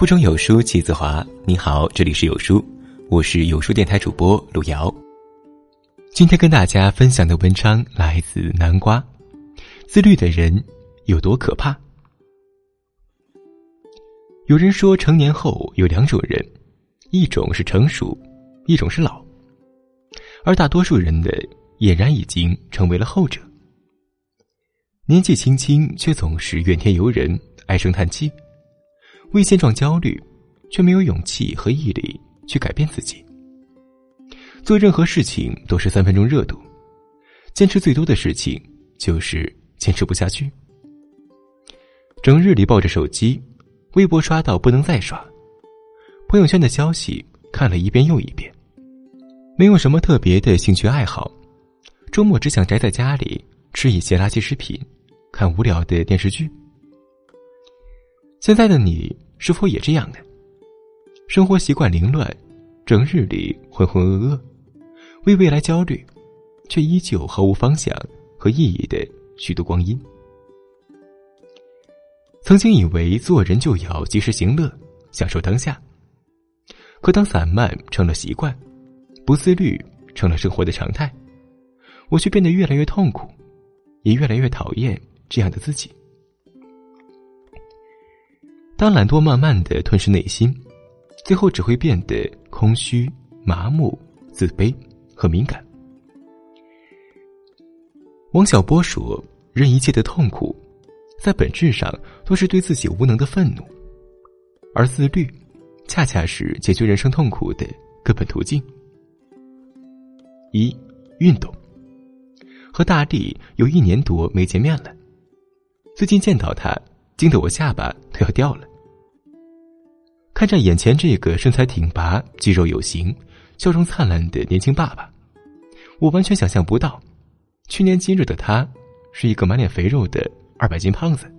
腹中有书气自华。你好，这里是有书，我是有书电台主播路遥。今天跟大家分享的文章来自南瓜。自律的人有多可怕？有人说，成年后有两种人，一种是成熟，一种是老。而大多数人的俨然已经成为了后者。年纪轻轻却总是怨天尤人、唉声叹气，为现状焦虑，却没有勇气和毅力去改变自己。做任何事情都是三分钟热度，坚持最多的事情就是坚持不下去。整日里抱着手机，微博刷到不能再刷，朋友圈的消息看了一遍又一遍。没有什么特别的兴趣爱好，周末只想宅在家里吃一些垃圾食品，看无聊的电视剧。现在的你是否也这样呢？生活习惯凌乱，整日里浑浑噩噩，为未来焦虑，却依旧毫无方向和意义的虚度光阴。曾经以为做人就要及时行乐，享受当下，可当散漫成了习惯。不自律成了生活的常态，我却变得越来越痛苦，也越来越讨厌这样的自己。当懒惰慢慢的吞噬内心，最后只会变得空虚、麻木、自卑和敏感。王小波说：“任一切的痛苦，在本质上都是对自己无能的愤怒，而自律，恰恰是解决人生痛苦的根本途径。”一运动，和大力有一年多没见面了。最近见到他，惊得我下巴都要掉了。看着眼前这个身材挺拔、肌肉有型、笑容灿烂的年轻爸爸，我完全想象不到，去年今日的他是一个满脸肥肉的二百斤胖子。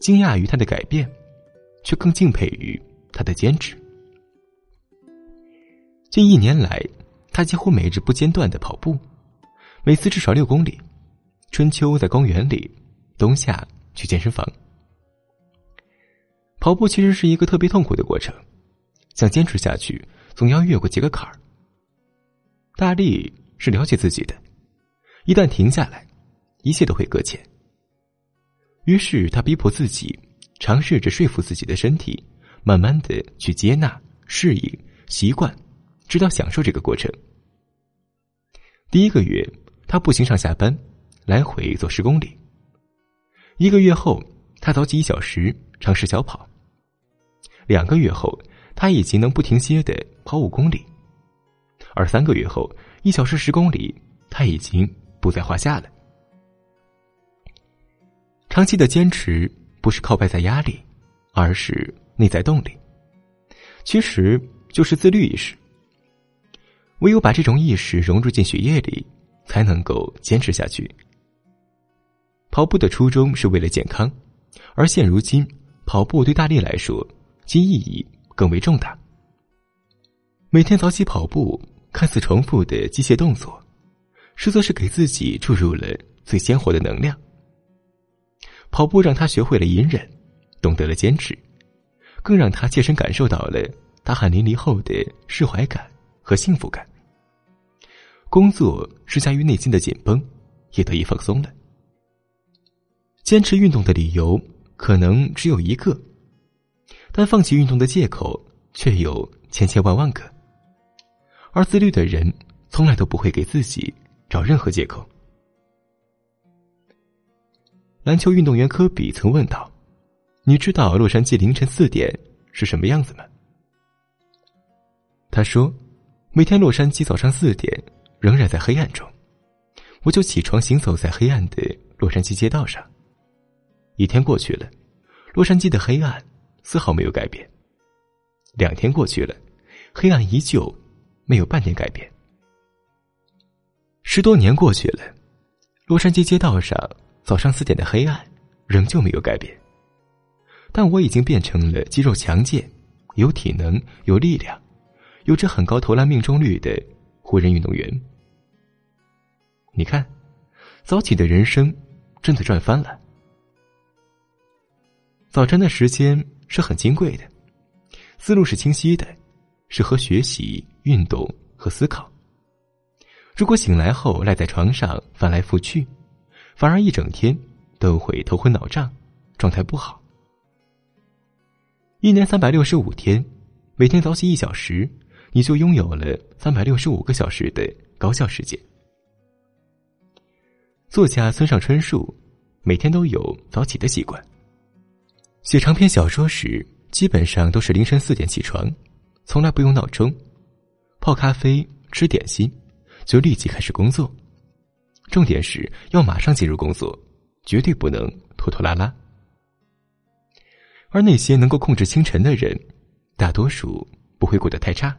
惊讶于他的改变，却更敬佩于他的坚持。近一年来。他几乎每日不间断的跑步，每次至少六公里。春秋在公园里，冬夏去健身房。跑步其实是一个特别痛苦的过程，想坚持下去，总要越过几个坎儿。大力是了解自己的，一旦停下来，一切都会搁浅。于是他逼迫自己，尝试着说服自己的身体，慢慢的去接纳、适应、习惯。直到享受这个过程。第一个月，他步行上下班，来回走十公里。一个月后，他早起一小时，尝试小跑。两个月后，他已经能不停歇的跑五公里，而三个月后，一小时十公里，他已经不在话下了。长期的坚持不是靠外在压力，而是内在动力，其实就是自律意识。唯有把这种意识融入进血液里，才能够坚持下去。跑步的初衷是为了健康，而现如今，跑步对大力来说，其意义更为重大。每天早起跑步，看似重复的机械动作，实则是给自己注入了最鲜活的能量。跑步让他学会了隐忍，懂得了坚持，更让他切身感受到了大汗淋漓后的释怀感和幸福感。工作施加于内心的紧绷，也得以放松了。坚持运动的理由可能只有一个，但放弃运动的借口却有千千万万个。而自律的人从来都不会给自己找任何借口。篮球运动员科比曾问道：“你知道洛杉矶凌晨四点是什么样子吗？”他说：“每天洛杉矶早上四点。”仍然在黑暗中，我就起床行走在黑暗的洛杉矶街道上。一天过去了，洛杉矶的黑暗丝毫没有改变。两天过去了，黑暗依旧没有半点改变。十多年过去了，洛杉矶街道上早上四点的黑暗仍旧没有改变。但我已经变成了肌肉强健、有体能、有力量、有着很高投篮命中率的湖人运动员。你看，早起的人生真的赚翻了。早晨的时间是很金贵的，思路是清晰的，适合学习、运动和思考。如果醒来后赖在床上翻来覆去，反而一整天都会头昏脑胀，状态不好。一年三百六十五天，每天早起一小时，你就拥有了三百六十五个小时的高效时间。作家村上春树每天都有早起的习惯。写长篇小说时，基本上都是凌晨四点起床，从来不用闹钟，泡咖啡，吃点心。就立即开始工作，重点是要马上进入工作，绝对不能拖拖拉拉。而那些能够控制清晨的人，大多数不会过得太差。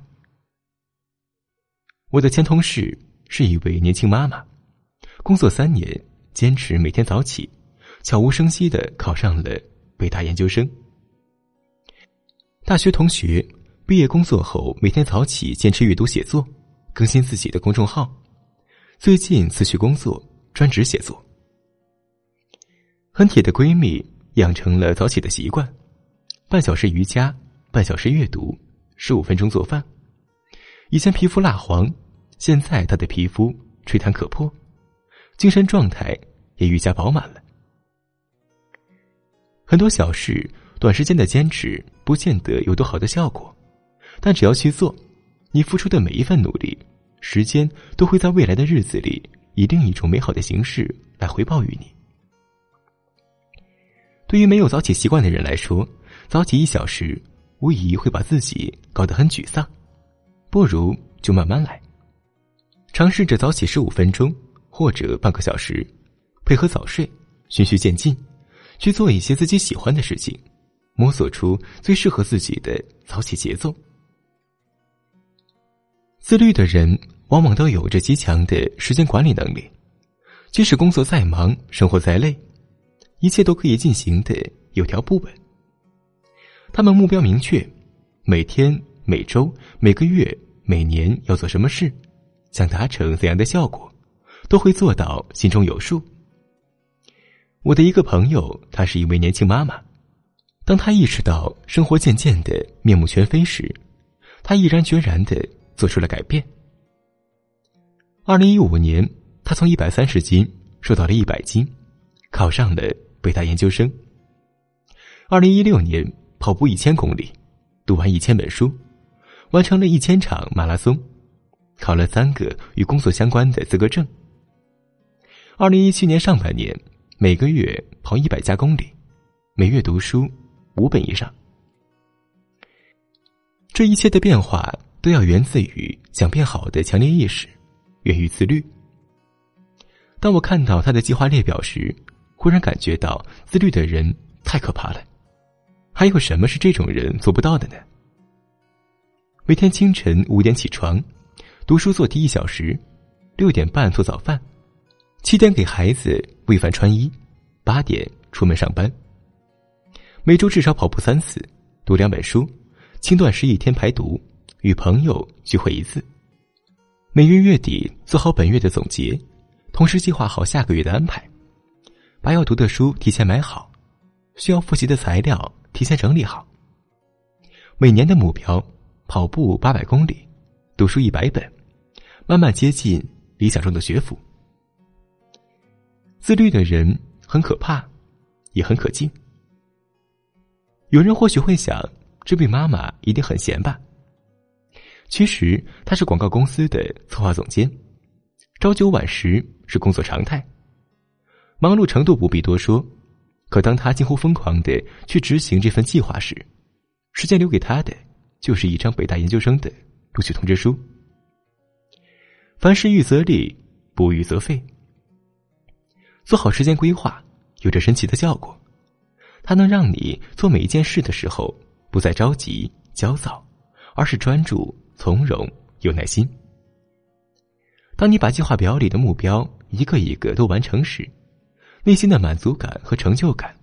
我的前同事是一位年轻妈妈，工作三年，坚持每天早起，悄无声息的考上了北大研究生。大学同学毕业工作后，每天早起坚持阅读写作。更新自己的公众号，最近辞去工作，专职写作。很铁的闺蜜养成了早起的习惯，半小时瑜伽，半小时阅读，十五分钟做饭。以前皮肤蜡黄，现在她的皮肤吹弹可破，精神状态也愈加饱满了。很多小事，短时间的坚持不见得有多好的效果，但只要去做。你付出的每一份努力，时间都会在未来的日子里以另一种美好的形式来回报于你。对于没有早起习惯的人来说，早起一小时无疑会把自己搞得很沮丧。不如就慢慢来，尝试着早起十五分钟或者半个小时，配合早睡，循序渐进，去做一些自己喜欢的事情，摸索出最适合自己的早起节奏。自律的人往往都有着极强的时间管理能力，即使工作再忙，生活再累，一切都可以进行的有条不紊。他们目标明确，每天、每周、每个月、每年要做什么事，想达成怎样的效果，都会做到心中有数。我的一个朋友，她是一位年轻妈妈，当她意识到生活渐渐的面目全非时，她毅然决然的。做出了改变。二零一五年，她从一百三十斤瘦到了一百斤，考上了北大研究生。二零一六年，跑步一千公里，读完一千本书，完成了一千场马拉松，考了三个与工作相关的资格证。二零一七年上半年，每个月跑一百加公里，每月读书五本以上。这一切的变化。都要源自于想变好的强烈意识，源于自律。当我看到他的计划列表时，忽然感觉到自律的人太可怕了。还有什么是这种人做不到的呢？每天清晨五点起床，读书做题一小时，六点半做早饭，七点给孩子喂饭穿衣，八点出门上班。每周至少跑步三次，读两本书，轻断食一天排毒。与朋友聚会一次，每月月底做好本月的总结，同时计划好下个月的安排，把要读的书提前买好，需要复习的材料提前整理好。每年的目标：跑步八百公里，读书一百本，慢慢接近理想中的学府。自律的人很可怕，也很可敬。有人或许会想，这位妈妈一定很闲吧？其实她是广告公司的策划总监，朝九晚十是工作常态，忙碌程度不必多说。可当他近乎疯狂的去执行这份计划时，时间留给他的就是一张北大研究生的录取通知书。凡事预则立，不预则废。做好时间规划，有着神奇的效果，它能让你做每一件事的时候不再着急焦躁，而是专注。从容有耐心。当你把计划表里的目标一个一个都完成时，内心的满足感和成就感，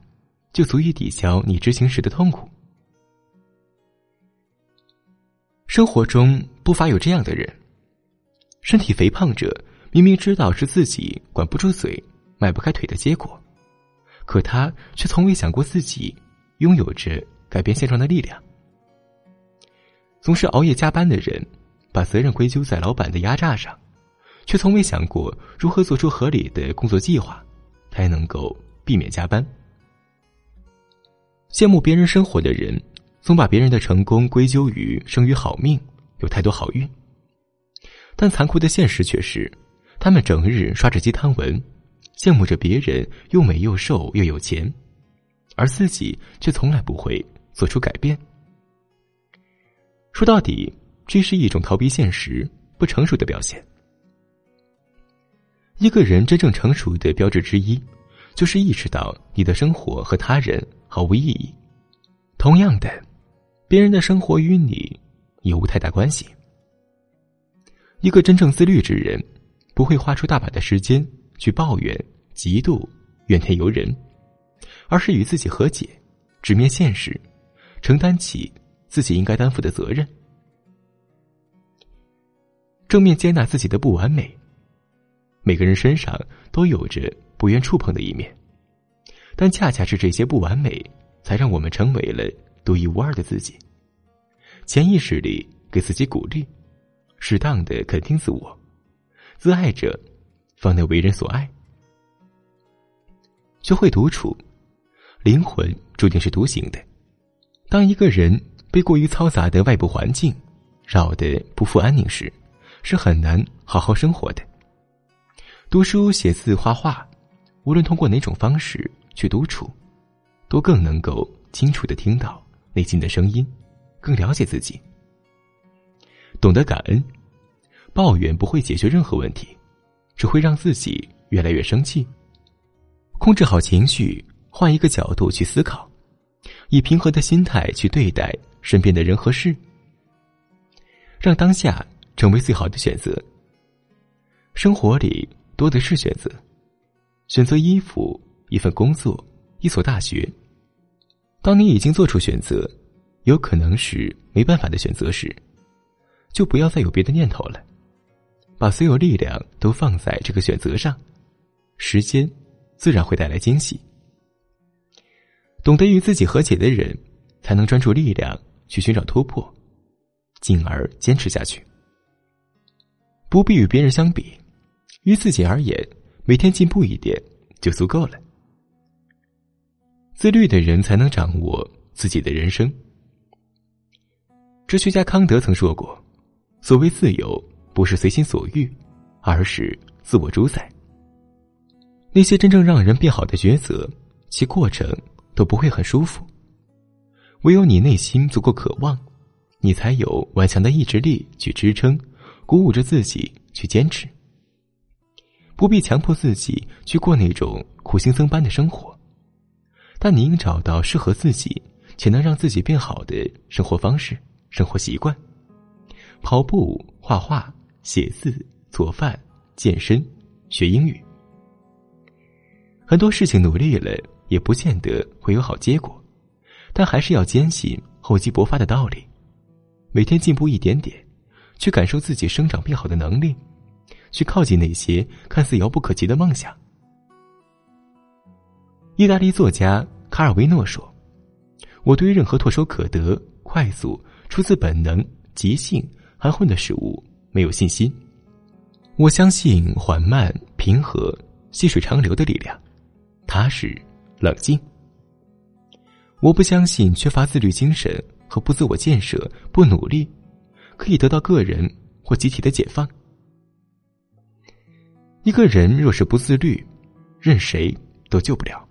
就足以抵消你执行时的痛苦。生活中不乏有这样的人，身体肥胖者明明知道是自己管不住嘴、迈不开腿的结果，可他却从未想过自己拥有着改变现状的力量。总是熬夜加班的人，把责任归咎在老板的压榨上，却从未想过如何做出合理的工作计划，才能够避免加班。羡慕别人生活的人，总把别人的成功归咎于生于好命，有太多好运。但残酷的现实却是，他们整日刷着鸡汤文。羡慕着别人又美又瘦又有钱，而自己却从来不会做出改变。说到底，这是一种逃避现实、不成熟的表现。一个人真正成熟的标志之一，就是意识到你的生活和他人毫无意义。同样的，别人的生活与你也无太大关系。一个真正自律之人，不会花出大把的时间。去抱怨、嫉妒、怨天尤人，而是与自己和解，直面现实，承担起自己应该担负的责任，正面接纳自己的不完美。每个人身上都有着不愿触碰的一面，但恰恰是这些不完美，才让我们成为了独一无二的自己。潜意识里给自己鼓励，适当的肯定自我，自爱着。方能为人所爱。学会独处，灵魂注定是独行的。当一个人被过于嘈杂的外部环境扰得不复安宁时，是很难好好生活的。读书、写字、画画，无论通过哪种方式去独处，都更能够清楚的听到内心的声音，更了解自己。懂得感恩，抱怨不会解决任何问题。只会让自己越来越生气。控制好情绪，换一个角度去思考，以平和的心态去对待身边的人和事，让当下成为最好的选择。生活里多的是选择，选择衣服、一份工作、一所大学。当你已经做出选择，有可能是没办法的选择时，就不要再有别的念头了。把所有力量都放在这个选择上，时间自然会带来惊喜。懂得与自己和解的人，才能专注力量去寻找突破，进而坚持下去。不必与别人相比，于自己而言，每天进步一点就足够了。自律的人才能掌握自己的人生。哲学家康德曾说过：“所谓自由。”不是随心所欲，而是自我主宰。那些真正让人变好的抉择，其过程都不会很舒服。唯有你内心足够渴望，你才有顽强的意志力去支撑，鼓舞着自己去坚持。不必强迫自己去过那种苦行僧般的生活，但你应找到适合自己且能让自己变好的生活方式、生活习惯。跑步、画画。写字、做饭、健身、学英语，很多事情努力了也不见得会有好结果，但还是要坚信厚积薄发的道理，每天进步一点点，去感受自己生长变好的能力，去靠近那些看似遥不可及的梦想。意大利作家卡尔维诺说：“我对于任何唾手可得、快速、出自本能、即兴、含混的事物。”没有信心，我相信缓慢、平和、细水长流的力量，踏实、冷静。我不相信缺乏自律精神和不自我建设、不努力，可以得到个人或集体的解放。一个人若是不自律，任谁都救不了。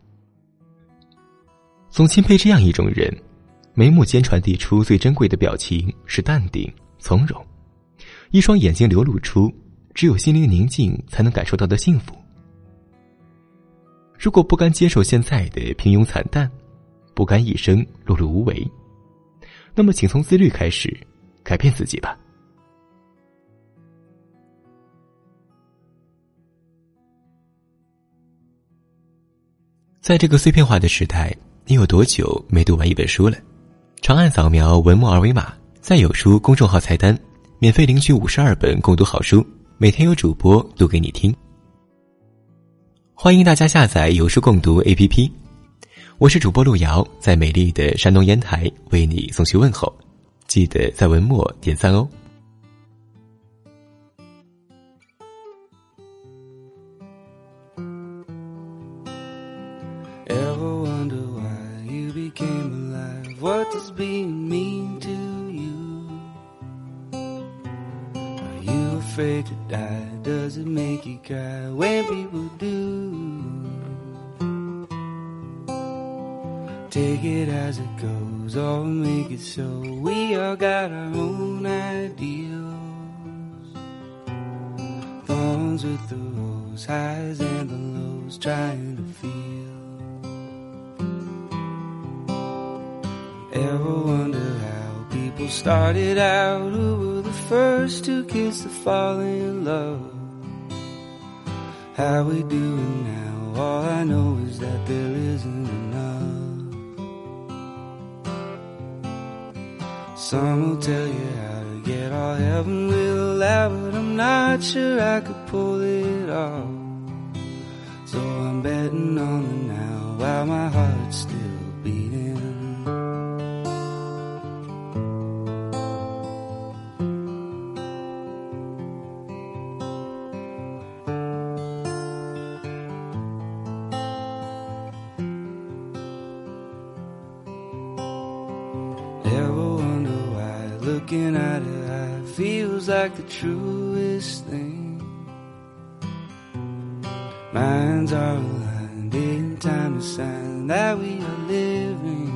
总钦佩这样一种人，眉目间传递出最珍贵的表情是淡定从容。一双眼睛流露出只有心灵宁静才能感受到的幸福。如果不甘接受现在的平庸惨淡，不甘一生碌碌无为，那么请从自律开始，改变自己吧。在这个碎片化的时代，你有多久没读完一本书了？长按扫描文末二维码，在有书公众号菜单。免费领取五十二本共读好书，每天有主播读给你听。欢迎大家下载有书共读 APP，我是主播路遥，在美丽的山东烟台为你送去问候，记得在文末点赞哦。Take it as it goes, or make it so. We all got our own ideals. Thorns with the rose, highs and the lows, trying to feel. Ever wonder how people started out? Who the first to kiss to fall in love? How we doing now? All I know is that there isn't enough. Some will tell you how to get all heaven will allow, but I'm not sure I could pull it off. So I'm betting on the now while my heart's still like the truest thing. Minds are aligned in time to sign that we are living.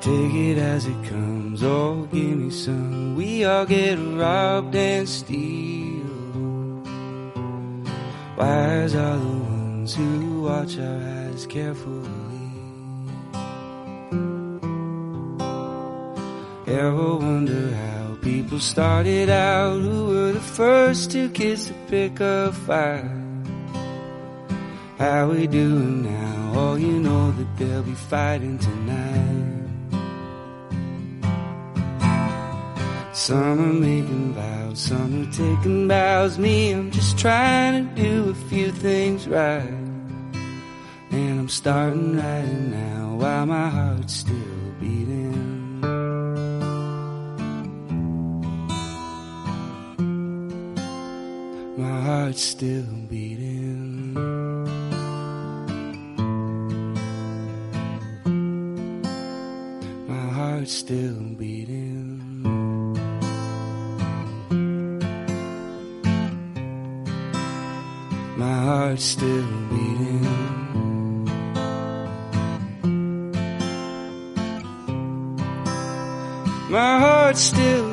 Take it as it comes, oh, give me some. We all get robbed and steal. Wise are the ones who watch our eyes carefully. Ever wonder how people started out? Who were the first to kiss to pick a fight? How we doing now? Oh, you know that they'll be fighting tonight. Some are making vows, some are taking bows. Me, I'm just trying to do a few things right. And I'm starting right now while my heart's still heart's still beating. My heart's still beating. My heart's still beating. My heart's still still